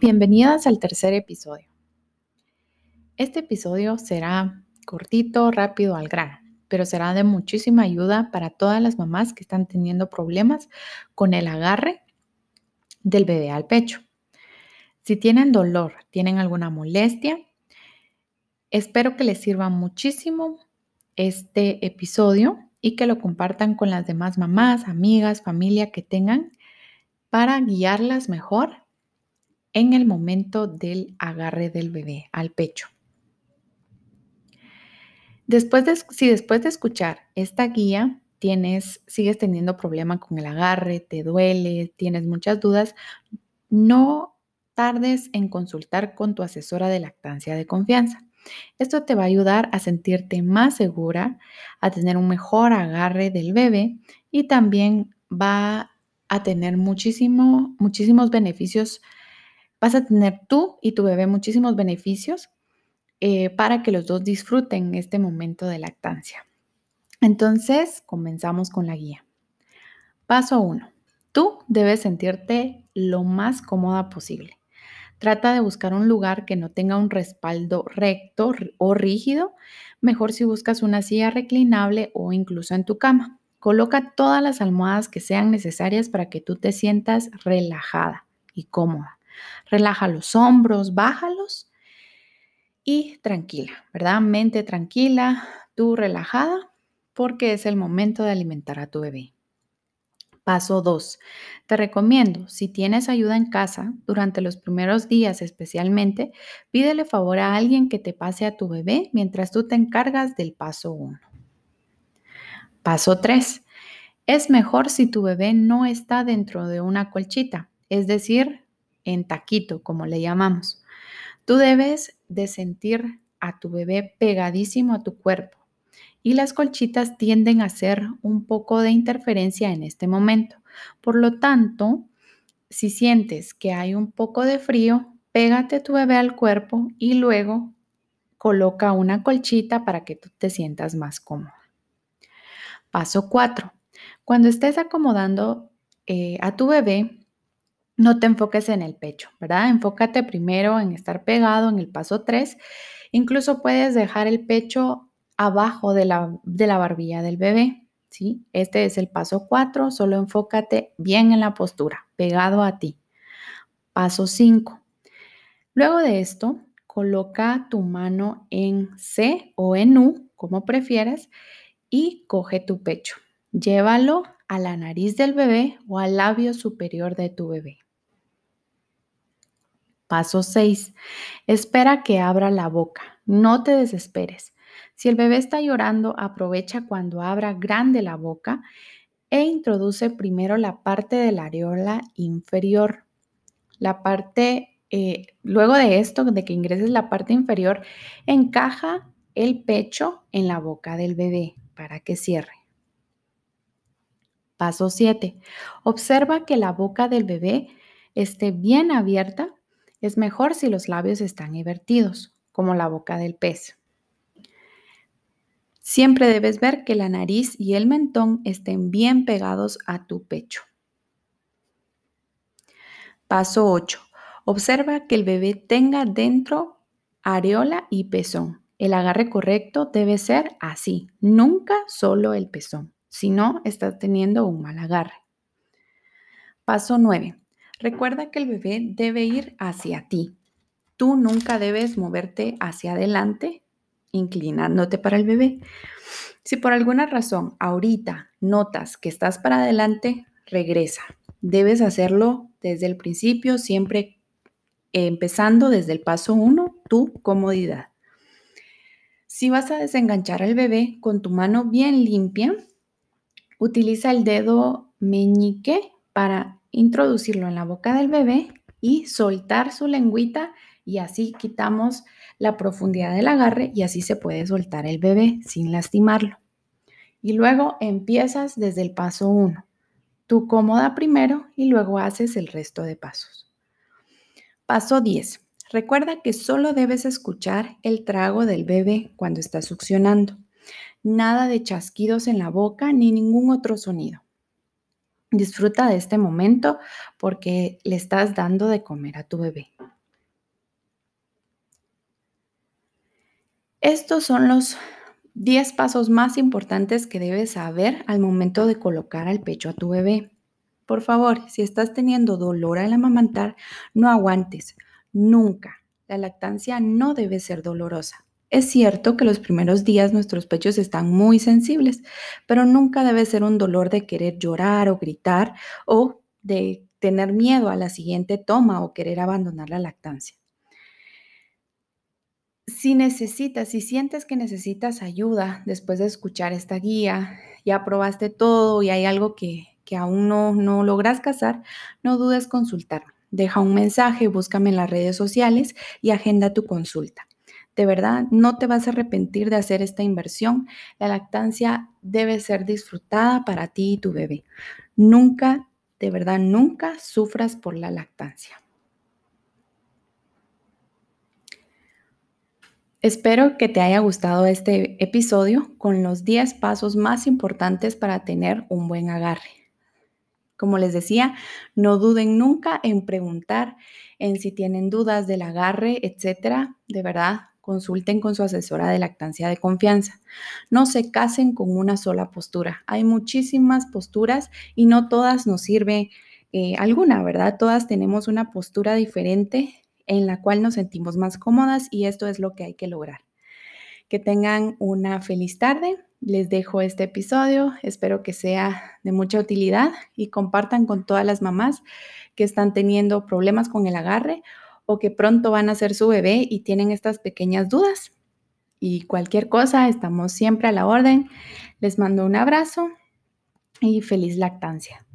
Bienvenidas al tercer episodio. Este episodio será cortito, rápido, al grano, pero será de muchísima ayuda para todas las mamás que están teniendo problemas con el agarre del bebé al pecho. Si tienen dolor, tienen alguna molestia, espero que les sirva muchísimo este episodio y que lo compartan con las demás mamás, amigas, familia que tengan para guiarlas mejor en el momento del agarre del bebé al pecho. Después de, si después de escuchar esta guía tienes, sigues teniendo problema con el agarre, te duele, tienes muchas dudas, no tardes en consultar con tu asesora de lactancia de confianza. Esto te va a ayudar a sentirte más segura, a tener un mejor agarre del bebé y también va a tener muchísimo, muchísimos beneficios vas a tener tú y tu bebé muchísimos beneficios eh, para que los dos disfruten este momento de lactancia. Entonces, comenzamos con la guía. Paso 1. Tú debes sentirte lo más cómoda posible. Trata de buscar un lugar que no tenga un respaldo recto o rígido. Mejor si buscas una silla reclinable o incluso en tu cama. Coloca todas las almohadas que sean necesarias para que tú te sientas relajada y cómoda. Relaja los hombros, bájalos y tranquila, ¿verdad? Mente tranquila, tú relajada, porque es el momento de alimentar a tu bebé. Paso 2. Te recomiendo, si tienes ayuda en casa, durante los primeros días especialmente, pídele favor a alguien que te pase a tu bebé mientras tú te encargas del paso 1. Paso 3. Es mejor si tu bebé no está dentro de una colchita, es decir, en taquito, como le llamamos. Tú debes de sentir a tu bebé pegadísimo a tu cuerpo y las colchitas tienden a hacer un poco de interferencia en este momento. Por lo tanto, si sientes que hay un poco de frío, pégate tu bebé al cuerpo y luego coloca una colchita para que tú te sientas más cómoda. Paso 4. Cuando estés acomodando eh, a tu bebé, no te enfoques en el pecho, ¿verdad? Enfócate primero en estar pegado en el paso 3. Incluso puedes dejar el pecho abajo de la, de la barbilla del bebé, ¿sí? Este es el paso 4, solo enfócate bien en la postura, pegado a ti. Paso 5. Luego de esto, coloca tu mano en C o en U, como prefieras, y coge tu pecho. Llévalo a la nariz del bebé o al labio superior de tu bebé. Paso 6. Espera que abra la boca. No te desesperes. Si el bebé está llorando, aprovecha cuando abra grande la boca e introduce primero la parte de la areola inferior. La parte, eh, luego de esto, de que ingreses la parte inferior, encaja el pecho en la boca del bebé para que cierre. Paso 7. Observa que la boca del bebé esté bien abierta es mejor si los labios están invertidos, como la boca del pez. Siempre debes ver que la nariz y el mentón estén bien pegados a tu pecho. Paso 8. Observa que el bebé tenga dentro areola y pezón. El agarre correcto debe ser así, nunca solo el pezón, si no estás teniendo un mal agarre. Paso 9. Recuerda que el bebé debe ir hacia ti. Tú nunca debes moverte hacia adelante, inclinándote para el bebé. Si por alguna razón ahorita notas que estás para adelante, regresa. Debes hacerlo desde el principio, siempre empezando desde el paso 1, tu comodidad. Si vas a desenganchar al bebé con tu mano bien limpia, utiliza el dedo meñique para introducirlo en la boca del bebé y soltar su lengüita y así quitamos la profundidad del agarre y así se puede soltar el bebé sin lastimarlo. Y luego empiezas desde el paso 1. Tú cómoda primero y luego haces el resto de pasos. Paso 10. Recuerda que solo debes escuchar el trago del bebé cuando está succionando. Nada de chasquidos en la boca ni ningún otro sonido. Disfruta de este momento porque le estás dando de comer a tu bebé. Estos son los 10 pasos más importantes que debes saber al momento de colocar al pecho a tu bebé. Por favor, si estás teniendo dolor al amamantar, no aguantes. Nunca. La lactancia no debe ser dolorosa. Es cierto que los primeros días nuestros pechos están muy sensibles, pero nunca debe ser un dolor de querer llorar o gritar o de tener miedo a la siguiente toma o querer abandonar la lactancia. Si necesitas, si sientes que necesitas ayuda después de escuchar esta guía, ya probaste todo y hay algo que, aún no, no logras casar, no dudes consultarme. Deja un mensaje, búscame en las redes sociales y agenda tu consulta. De verdad, no te vas a arrepentir de hacer esta inversión. La lactancia debe ser disfrutada para ti y tu bebé. Nunca, de verdad, nunca sufras por la lactancia. Espero que te haya gustado este episodio con los 10 pasos más importantes para tener un buen agarre. Como les decía, no duden nunca en preguntar en si tienen dudas del agarre, etcétera. De verdad, consulten con su asesora de lactancia de confianza. No se casen con una sola postura. Hay muchísimas posturas y no todas nos sirve eh, alguna, ¿verdad? Todas tenemos una postura diferente en la cual nos sentimos más cómodas y esto es lo que hay que lograr. Que tengan una feliz tarde. Les dejo este episodio. Espero que sea de mucha utilidad y compartan con todas las mamás que están teniendo problemas con el agarre o que pronto van a ser su bebé y tienen estas pequeñas dudas. Y cualquier cosa, estamos siempre a la orden. Les mando un abrazo y feliz lactancia.